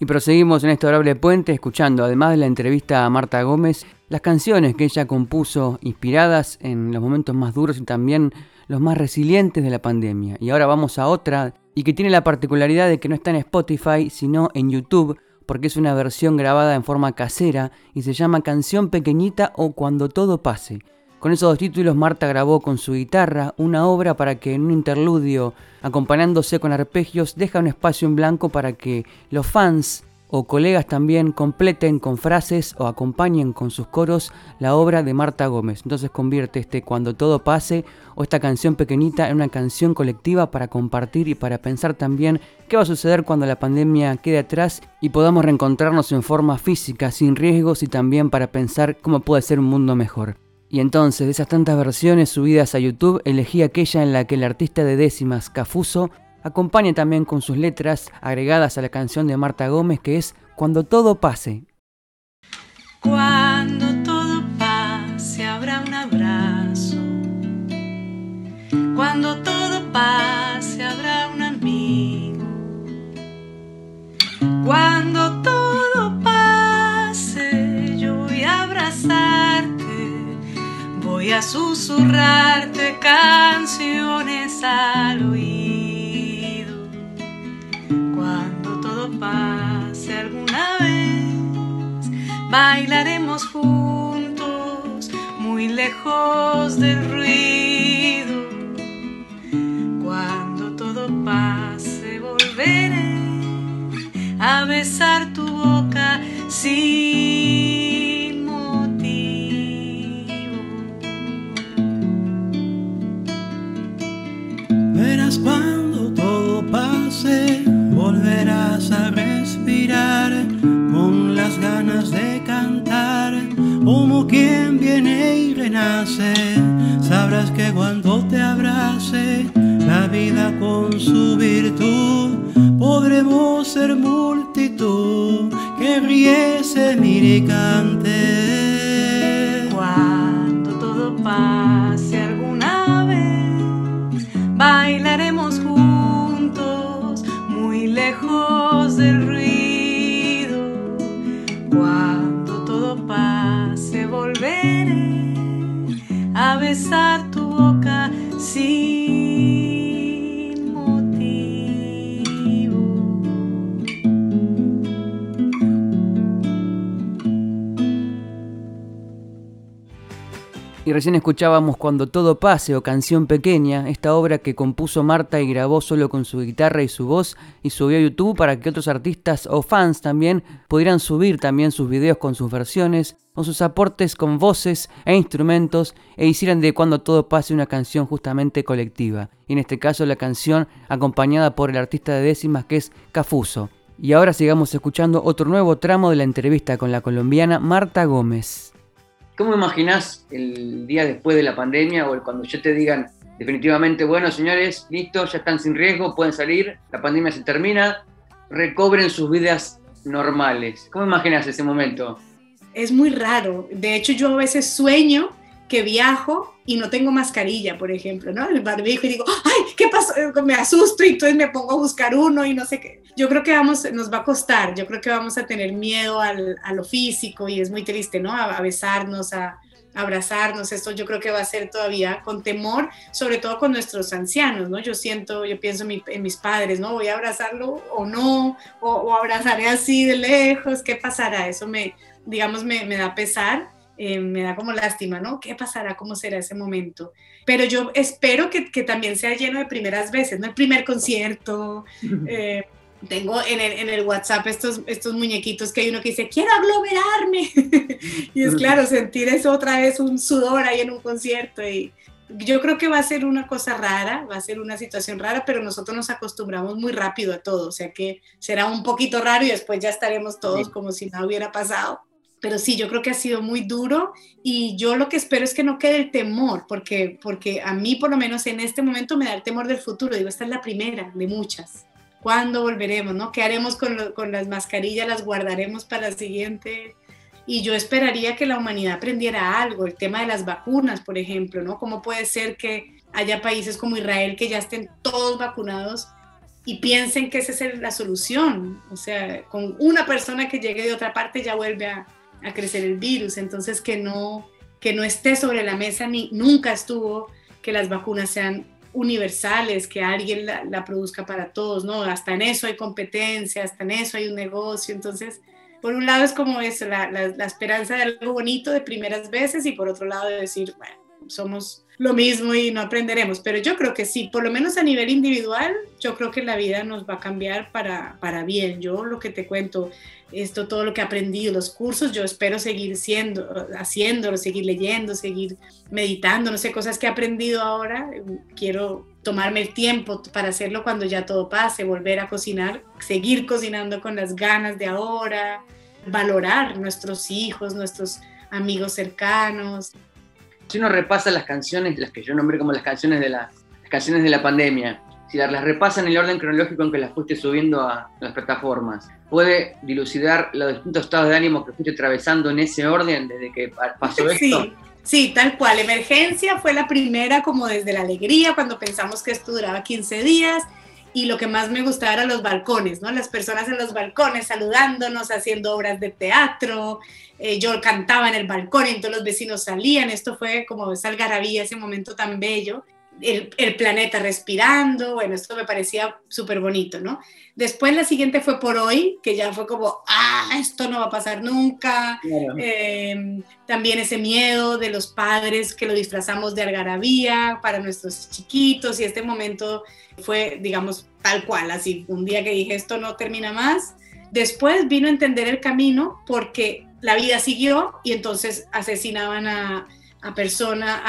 Y proseguimos en este adorable puente escuchando, además de la entrevista a Marta Gómez, las canciones que ella compuso inspiradas en los momentos más duros y también los más resilientes de la pandemia. Y ahora vamos a otra y que tiene la particularidad de que no está en Spotify, sino en YouTube, porque es una versión grabada en forma casera y se llama Canción Pequeñita o Cuando Todo Pase. Con esos dos títulos Marta grabó con su guitarra una obra para que en un interludio, acompañándose con arpegios, deja un espacio en blanco para que los fans o colegas también completen con frases o acompañen con sus coros la obra de Marta Gómez. Entonces convierte este Cuando todo pase o esta canción pequeñita en una canción colectiva para compartir y para pensar también qué va a suceder cuando la pandemia quede atrás y podamos reencontrarnos en forma física, sin riesgos y también para pensar cómo puede ser un mundo mejor. Y entonces, de esas tantas versiones subidas a YouTube, elegí aquella en la que el artista de décimas, Cafuso, acompaña también con sus letras agregadas a la canción de Marta Gómez que es Cuando todo pase. Cuando todo pase habrá un abrazo. Cuando todo pase habrá un amigo. Cuando todo pase yo voy a abrazarte. Voy a susurrarte canciones al pase alguna vez, bailaremos juntos, muy lejos del ruido. Cuando todo pase, volveré a besar tu boca Sabrás que cuando te abrace la vida con su virtud, podremos ser multitud que riese, mire y cante. Y recién escuchábamos Cuando todo pase o Canción Pequeña, esta obra que compuso Marta y grabó solo con su guitarra y su voz y subió a YouTube para que otros artistas o fans también pudieran subir también sus videos con sus versiones o sus aportes con voces e instrumentos e hicieran de Cuando todo pase una canción justamente colectiva. Y en este caso la canción acompañada por el artista de décimas que es Cafuso. Y ahora sigamos escuchando otro nuevo tramo de la entrevista con la colombiana Marta Gómez. ¿Cómo imaginás el día después de la pandemia o cuando ya te digan definitivamente, bueno, señores, listo, ya están sin riesgo, pueden salir, la pandemia se termina, recobren sus vidas normales? ¿Cómo imaginas ese momento? Es muy raro. De hecho, yo a veces sueño que viajo y no tengo mascarilla, por ejemplo, ¿no? El barbijo y digo, ay, ¿qué pasó? Me asusto y entonces me pongo a buscar uno y no sé qué. Yo creo que vamos, nos va a costar, yo creo que vamos a tener miedo al, a lo físico y es muy triste, ¿no? A, besarnos, a, abrazarnos, esto yo creo que va a ser todavía con temor, sobre todo con nuestros ancianos, ¿no? Yo siento, yo pienso en, mis padres, ¿no? Voy a abrazarlo o no, o, o, abrazaré así de lejos, ¿qué pasará? Eso me, digamos, me, me da pesar eh, me da como lástima, ¿no? ¿Qué pasará? ¿Cómo será ese momento? Pero yo espero que, que también sea lleno de primeras veces, ¿no? El primer concierto. Eh, tengo en el, en el, WhatsApp estos, estos muñequitos que hay uno que dice, quiero aglomerarme. y es claro, sentir eso otra vez, un sudor ahí en un concierto. Y yo creo que va a ser una cosa rara, va a ser una situación rara, pero nosotros nos acostumbramos muy rápido a todo. O sea que será un poquito raro y después ya estaremos todos como si nada hubiera pasado pero sí, yo creo que ha sido muy duro y yo lo que espero es que no quede el temor, porque, porque a mí por lo menos en este momento me da el temor del futuro. Digo, esta es la primera de muchas. ¿Cuándo volveremos? ¿no? ¿Qué haremos con, con las mascarillas? ¿Las guardaremos para la siguiente? Y yo esperaría que la humanidad aprendiera algo, el tema de las vacunas, por ejemplo, ¿no? ¿Cómo puede ser que haya países como Israel que ya estén todos vacunados y piensen que esa es la solución? O sea, con una persona que llegue de otra parte ya vuelve a, a crecer el virus, entonces que no, que no esté sobre la mesa ni nunca estuvo que las vacunas sean universales, que alguien la, produzca para todos, ¿no? Hasta en eso hay competencia, hasta en eso hay un negocio, entonces, por un lado es como eso, la, la esperanza de algo bonito de primeras veces y por otro lado de decir, bueno, somos lo mismo y no aprenderemos. Pero yo creo que sí, por lo menos a nivel individual, yo creo que la vida nos va a cambiar para, para bien. Yo lo que te cuento, esto, todo lo que he aprendido, los cursos, yo espero seguir siendo, haciéndolo, seguir leyendo, seguir meditando, no sé, cosas que he aprendido ahora. Quiero tomarme el tiempo para hacerlo cuando ya todo pase, volver a cocinar, seguir cocinando con las ganas de ahora, valorar nuestros hijos, nuestros amigos cercanos, si uno repasa las canciones, las que yo nombré como las canciones de la, canciones de la pandemia, si las repasa en el orden cronológico en que las fuiste subiendo a las plataformas, ¿puede dilucidar los distintos estados de ánimo que fuiste atravesando en ese orden desde que pasó esto? Sí. Sí, tal cual. Emergencia fue la primera como desde la alegría, cuando pensamos que esto duraba 15 días y lo que más me gustaba eran los balcones, ¿no? Las personas en los balcones saludándonos, haciendo obras de teatro, eh, yo cantaba en el balcón y entonces los vecinos salían, esto fue como esa algarabía, ese momento tan bello, el, el planeta respirando, bueno, esto me parecía súper bonito, ¿no? Después la siguiente fue por hoy, que ya fue como, ah, esto no va a pasar nunca, em, también ese miedo de los padres que lo disfrazamos de algarabía para nuestros chiquitos y este momento fue, digamos, tal cual, así, un día que dije, esto no termina más. Después vino a entender el camino porque la vida siguió y entonces asesinaban a, a, persona,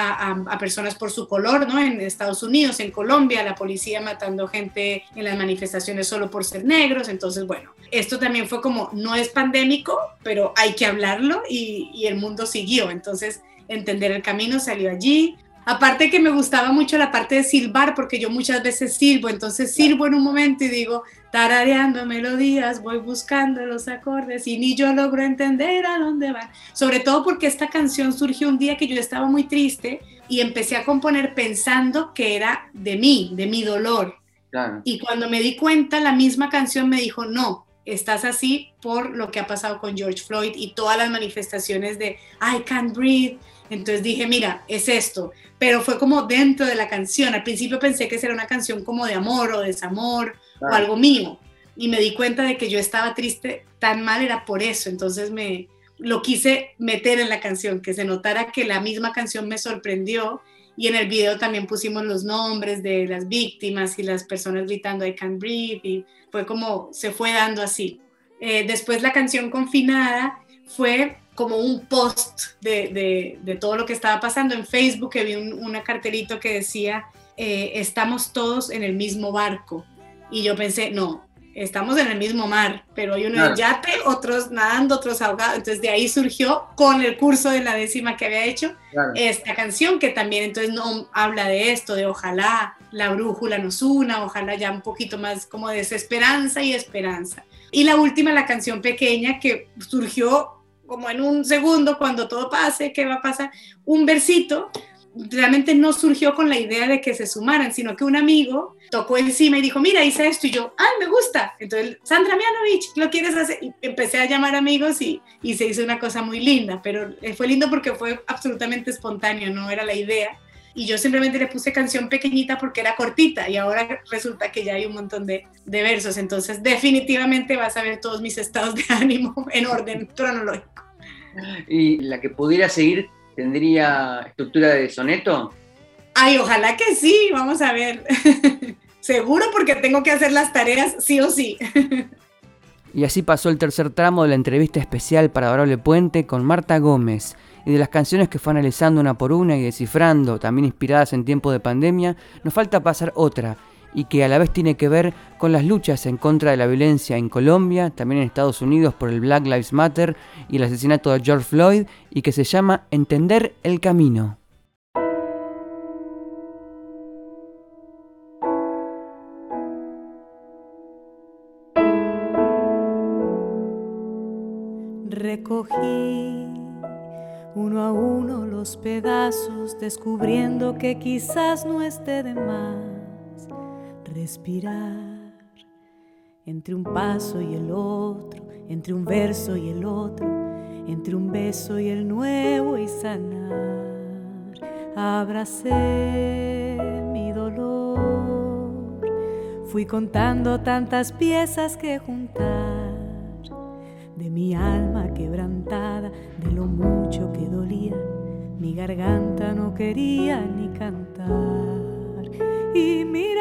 a, personas por su color, ¿no? En Estados Unidos, en Colombia, la policía matando gente en las manifestaciones solo por ser negros. Entonces, bueno, esto también fue como, no es pandémico, pero hay que hablarlo y, y el mundo siguió. Entonces, entender el camino salió allí. Aparte que me gustaba mucho la parte de silbar, porque yo muchas veces silbo, entonces silbo en un momento y digo, tarareando melodías, voy buscando los acordes y ni yo logro entender a dónde van. Sobre todo porque esta canción surgió un día que yo estaba muy triste y empecé a componer pensando que era de mí, de mi dolor. Y cuando me di cuenta, la misma canción me dijo, no, estás así por lo que ha pasado con George Floyd y todas las manifestaciones de I can't breathe. Entonces dije, mira, es esto, pero fue como dentro de la canción. Al principio pensé que era una canción como de amor o desamor o algo mío y me di cuenta de que yo estaba triste tan mal era por eso. Entonces me, lo quise meter en la canción, que se notara que la misma canción me sorprendió y en el video también pusimos los nombres de las víctimas y las personas gritando I can't breathe y fue como se fue dando así. Eh, después la canción Confinada fue como un post de, de, todo lo que estaba pasando en Facebook, que vi un una cartelito que decía, eh, estamos todos en el mismo barco. Y yo pensé, no, estamos en el mismo mar, pero hay uno en yate, otros nadando, otros ahogados. Entonces de ahí surgió con el curso de la décima que había hecho esta canción que también entonces no habla de esto, de ojalá la brújula nos una, ojalá ya un poquito más como de desesperanza y esperanza. Y la última, la canción pequeña que surgió como en un segundo, cuando todo pase, ¿qué va a pasar? Un versito realmente no surgió con la idea de que se sumaran, sino que un amigo tocó encima y dijo, mira, hice esto y yo, ay, me gusta. Entonces, Sandra Mianovich, ¿lo quieres hacer? Empecé a llamar amigos y, y se hizo una cosa muy linda, pero eh, fue lindo porque fue absolutamente espontáneo, no era la idea. Y yo simplemente le puse canción pequeñita porque era cortita y ahora resulta que ya hay un montón de, de versos. Entonces, definitivamente vas a ver todos mis estados de ánimo en orden cronológico. Y la que pudiera seguir tendría estructura de soneto. Ay, ojalá que sí, vamos a ver. Seguro porque tengo que hacer las tareas sí o sí. y así pasó el tercer tramo de la entrevista especial para Adorable Puente con Marta Gómez. Y de las canciones que fue analizando una por una y descifrando, también inspiradas en tiempo de pandemia, nos falta pasar otra, y que a la vez tiene que ver con las luchas en contra de la violencia en Colombia, también en Estados Unidos por el Black Lives Matter y el asesinato de George Floyd, y que se llama Entender el Camino. Recogí uno a uno los pedazos, descubriendo que quizás no esté de más respirar entre un paso y el otro, entre un verso y el otro, entre un beso y el nuevo y sanar. Abracé mi dolor, fui contando tantas piezas que juntar de mi alma quebrantada, lo mucho que dolía, mi garganta no quería ni cantar. Y mirar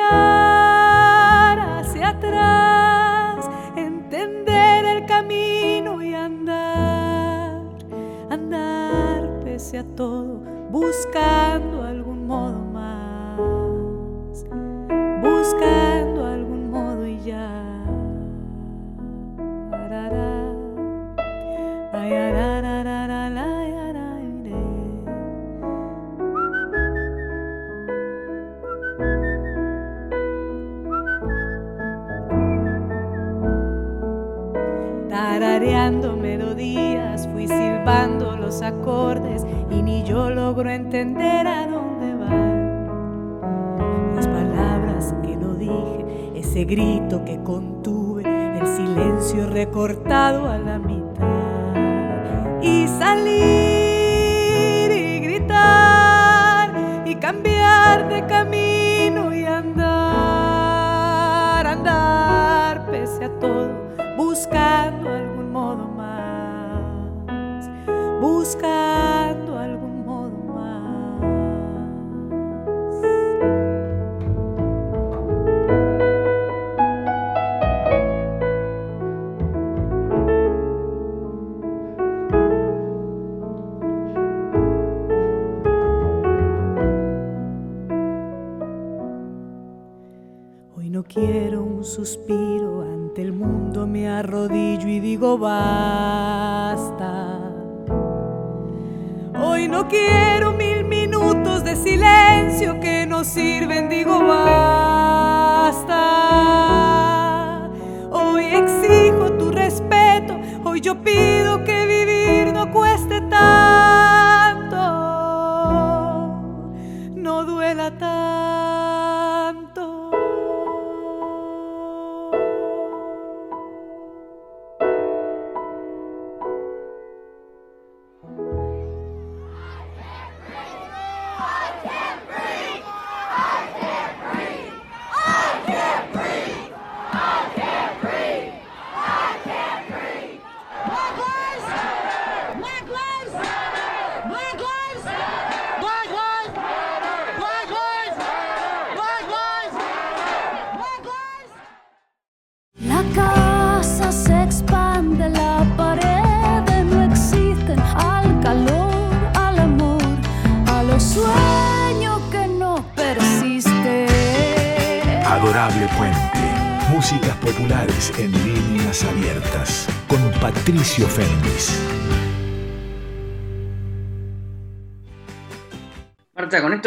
hoy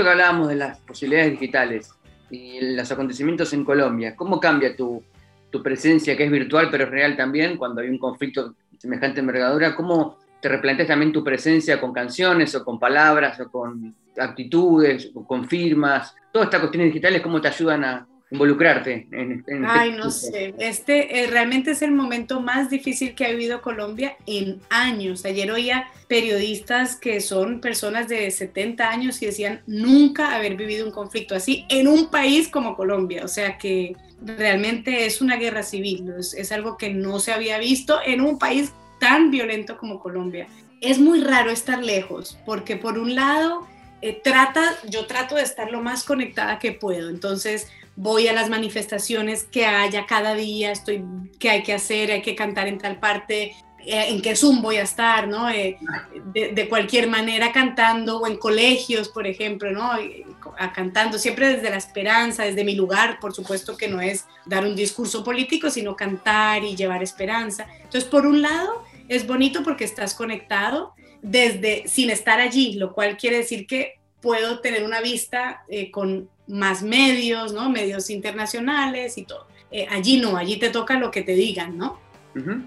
que hablábamos de las posibilidades digitales y los acontecimientos en Colombia, ¿cómo cambia tu, tu presencia, que es virtual pero es real también, cuando hay un conflicto semejante envergadura? ¿Cómo te replanteas también tu presencia con canciones o con palabras o con actitudes o con firmas? Todas estas cuestiones digitales, ¿cómo te ayudan a, involucrarte en, en Ay, no sé, este eh, realmente es el momento más difícil que ha vivido Colombia en años. Ayer oía periodistas que son personas de 70 años y decían nunca haber vivido un conflicto así en un país como Colombia. O sea que realmente es una guerra civil, es, es algo que no se había visto en un país tan violento como Colombia. Es muy raro estar lejos, porque por un lado, eh, trata, yo trato de estar lo más conectada que puedo. Entonces, voy a las manifestaciones que haya cada día, estoy, qué hay que hacer, hay que cantar en tal parte, eh, en qué Zoom voy a estar, ¿no? Eh, de, cualquier manera cantando o en colegios, por ejemplo, ¿no? A, cantando siempre desde la esperanza, desde mi lugar, por supuesto que no es dar un discurso político, sino cantar y llevar esperanza. Entonces, por un lado, es bonito porque estás conectado desde sin estar allí, lo cual quiere decir que puedo tener una vista eh, con más medios, ¿no? Medios internacionales y todo. Eh, allí no, allí te toca lo que te digan, ¿no?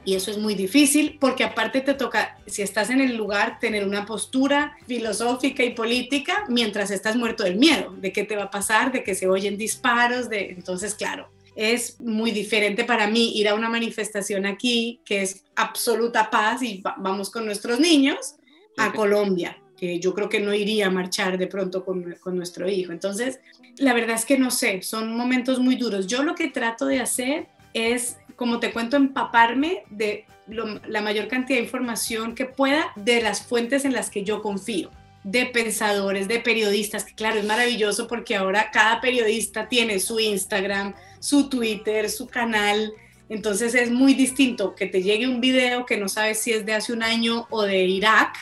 Y eso es muy difícil porque aparte te toca, si estás en el lugar, tener una postura filosófica y política mientras estás muerto del miedo, de qué te va a pasar, de que se oyen disparos, de entonces claro, es muy diferente para mí ir a una manifestación aquí que es absoluta paz y vamos con nuestros niños a Colombia que yo creo que no iría a marchar de pronto con, con, nuestro hijo. Entonces, la verdad es que no sé, son momentos muy duros. Yo lo que trato de hacer es, como te cuento, empaparme de la mayor cantidad de información que pueda de las fuentes en las que yo confío de pensadores, de periodistas, que claro, es maravilloso porque ahora cada periodista tiene su Instagram, su Twitter, su canal, entonces es muy distinto que te llegue un video que no sabes si es de hace un año o de Irak,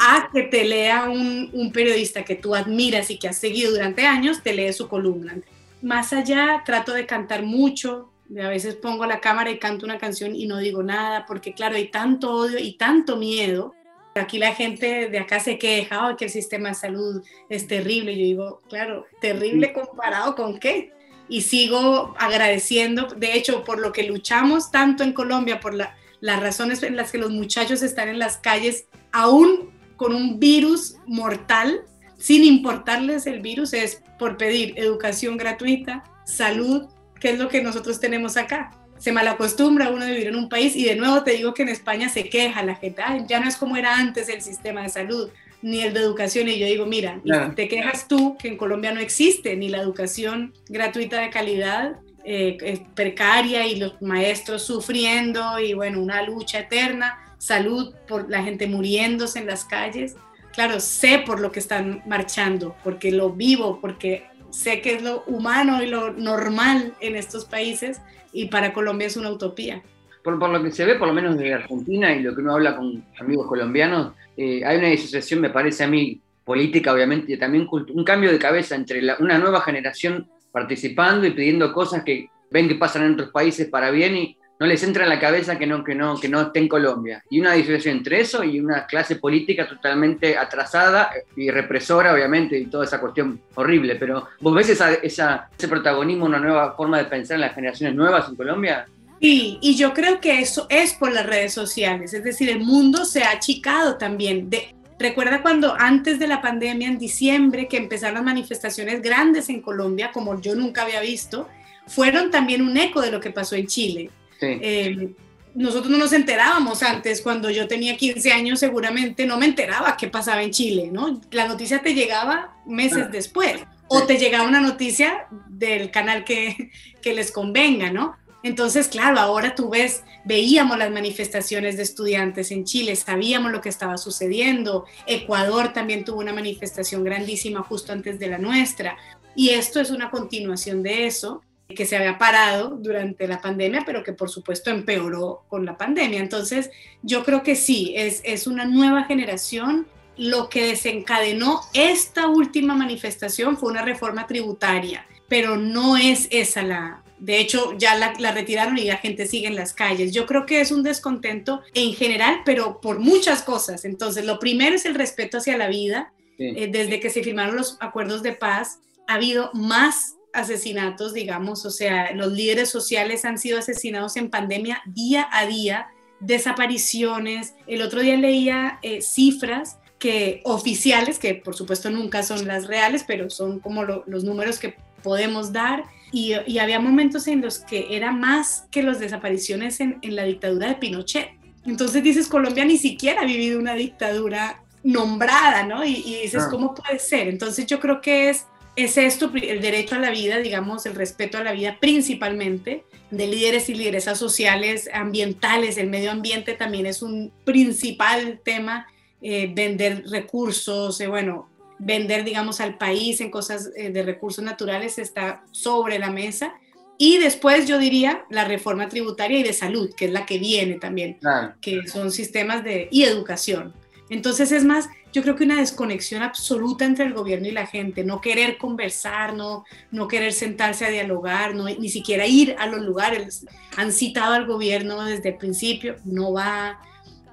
a que te lea un, periodista que tú admiras y que has seguido durante años, te lee su columna. Más allá, trato de cantar mucho, a veces pongo la cámara y canto una canción y no digo nada, porque claro, hay tanto odio y tanto miedo. Aquí la gente de acá se queja, que el sistema de salud es terrible. Yo digo, claro, terrible comparado con qué. Y sigo agradeciendo, de hecho, por lo que luchamos tanto en Colombia, por la, las razones en las que los muchachos están en las calles aún con un virus mortal, sin importarles el virus, es por pedir educación gratuita, salud, que es lo que nosotros tenemos acá. Se malacostumbra uno vivir en un país y de nuevo te digo que en España se queja la gente, ya no es como era antes el sistema de salud ni el de educación y yo digo, mira, te quejas tú que en Colombia no existe ni la educación gratuita de calidad, eh, precaria y los maestros sufriendo y bueno, una lucha eterna salud, por la gente muriéndose en las calles. Claro, sé por lo que están marchando, porque lo vivo, porque sé que es lo humano y lo normal en estos países y para Colombia es una utopía. Por, lo que se ve, por lo menos de Argentina y lo que uno habla con amigos colombianos, eh, hay una disociación, me parece a mí, política, obviamente, y también un cambio de cabeza entre una nueva generación participando y pidiendo cosas que ven que pasan en otros países para bien y, no les entra en la cabeza que no, que no, que no esté en Colombia. Y una diferencia entre eso y una clase política totalmente atrasada y represora, obviamente, y toda esa cuestión horrible. Pero ¿vos ves esa, ese protagonismo, una nueva forma de pensar en las generaciones nuevas en Colombia? Sí, y yo creo que eso es por las redes sociales, es decir, el mundo se ha achicado también. De, recuerda cuando antes de la pandemia, en diciembre, que empezaron las manifestaciones grandes en Colombia, como yo nunca había visto, fueron también un eco de lo que pasó en Chile. Eh, nosotros no nos enterábamos antes, cuando yo tenía 15 años seguramente no me enteraba qué pasaba en Chile, ¿no? La noticia te llegaba meses ah. después o te llegaba una noticia del canal que, que les convenga, ¿no? Entonces, claro, ahora tú ves, veíamos las manifestaciones de estudiantes en Chile, sabíamos lo que estaba sucediendo, Ecuador también tuvo una manifestación grandísima justo antes de la nuestra, y esto es una continuación de eso, que se había parado durante la pandemia, pero que por supuesto empeoró con la pandemia. Entonces, yo creo que sí, es, es una nueva generación. Lo que desencadenó esta última manifestación fue una reforma tributaria, pero no es esa la... De hecho, ya la, retiraron y la gente sigue en las calles. Yo creo que es un descontento en general, pero por muchas cosas. Entonces, lo primero es el respeto hacia la vida. Eh, desde que se firmaron los acuerdos de paz, ha habido más asesinatos, digamos, o sea, los líderes sociales han sido asesinados en pandemia día a día, desapariciones. El otro día leía eh, cifras que oficiales, que por supuesto nunca son las reales, pero son como los números que podemos dar. Y, había momentos en los que era más que las desapariciones en, la dictadura de Pinochet. Entonces dices, Colombia ni siquiera ha vivido una dictadura nombrada, ¿no? Y, dices, ah. ¿cómo puede ser? Entonces yo creo que es, es esto, el derecho a la vida, digamos, el respeto a la vida principalmente, de líderes y lideresas sociales, ambientales, el medio ambiente también es un principal tema eh, vender recursos, eh, bueno, vender, digamos, al país en cosas eh, de recursos naturales está sobre la mesa. Y después yo diría la reforma tributaria y de salud, que es la que viene también, que son sistemas de y educación. Entonces es más, yo creo que una desconexión absoluta entre el gobierno y la gente, no querer conversar, no, no querer sentarse a dialogar, no, ni siquiera ir a los lugares. Han citado al gobierno desde el principio, no va,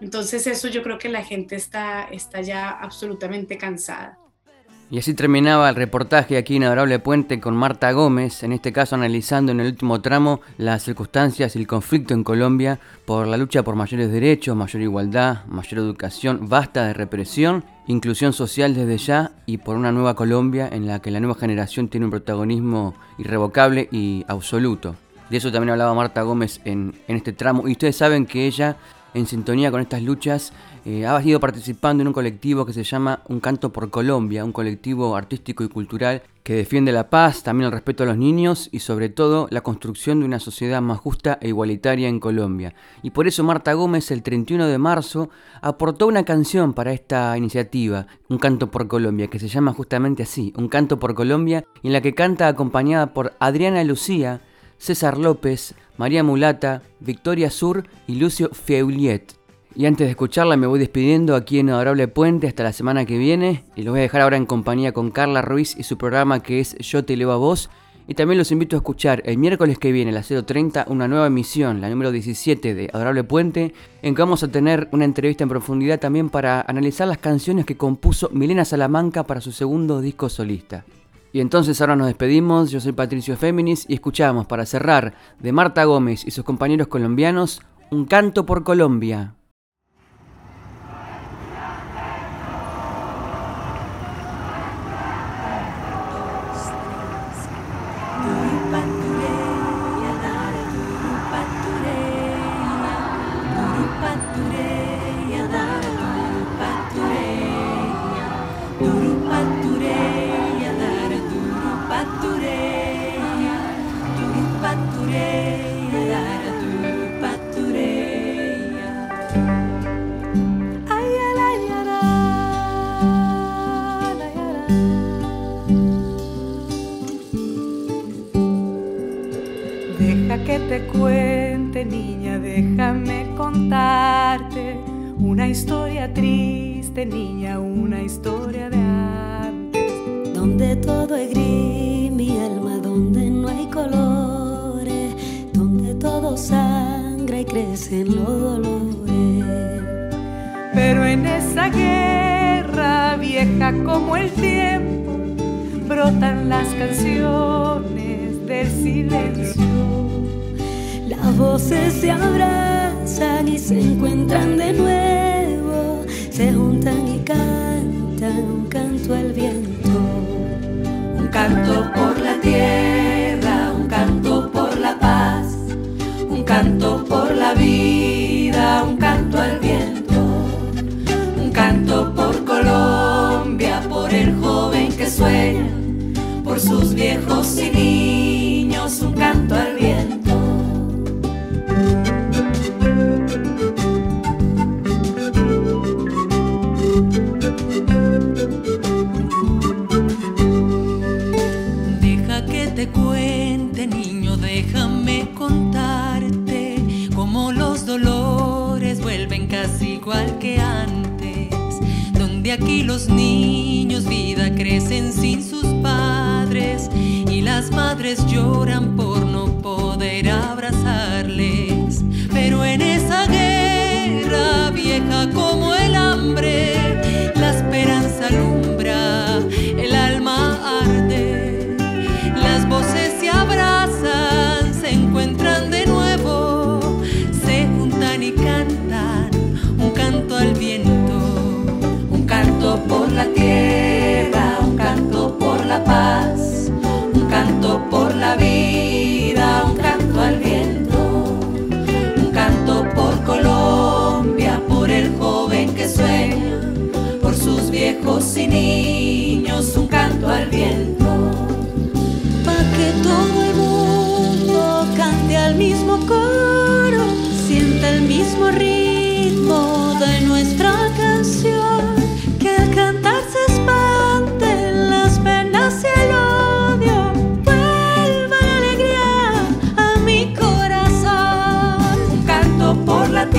entonces eso yo creo que la gente está, está ya absolutamente cansada. Y así terminaba el reportaje aquí en Adorable Puente con Marta Gómez, en este caso analizando en el último tramo las circunstancias y el conflicto en Colombia por la lucha por mayores derechos, mayor igualdad, mayor educación, basta de represión, inclusión social desde ya y por una nueva Colombia en la que la nueva generación tiene un protagonismo irrevocable y absoluto. De eso también hablaba Marta Gómez en, en este tramo y ustedes saben que ella en sintonía con estas luchas, eh, ha ido participando en un colectivo que se llama Un Canto por Colombia, un colectivo artístico y cultural que defiende la paz, también el respeto a los niños y sobre todo la construcción de una sociedad más justa e igualitaria en Colombia. Y por eso Marta Gómez el 31 de marzo aportó una canción para esta iniciativa, Un Canto por Colombia, que se llama justamente así, Un Canto por Colombia, en la que canta acompañada por Adriana Lucía, César López, María Mulata, Victoria Sur y Lucio Feuliet. Y antes de escucharla me voy despidiendo aquí en Adorable Puente hasta la semana que viene y los voy a dejar ahora en compañía con Carla Ruiz y su programa que es Yo te leo a vos. Y también los invito a escuchar el miércoles que viene, a las 0.30, una nueva emisión, la número 17 de Adorable Puente, en que vamos a tener una entrevista en profundidad también para analizar las canciones que compuso Milena Salamanca para su segundo disco solista. Y entonces ahora nos despedimos, yo soy Patricio Féminis y escuchamos para cerrar de Marta Gómez y sus compañeros colombianos un canto por Colombia. Aquí los niños vida crecen sin sus padres y las madres lloran por no poder abrazarles. Pero en esa guerra vieja como el hambre, vida, un canto al viento, un canto por Colombia, por el joven que sueña, por sus viejos y niños, un canto al viento. Pa' que todo el mundo cante al mismo coro, sienta el mismo ritmo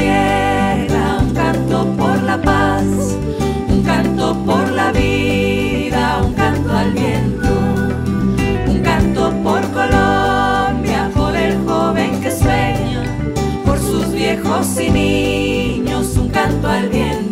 un canto por la paz, un canto por la vida, un canto al viento, un canto por Colombia, por el joven que sueña, por sus viejos y niños, un canto al viento.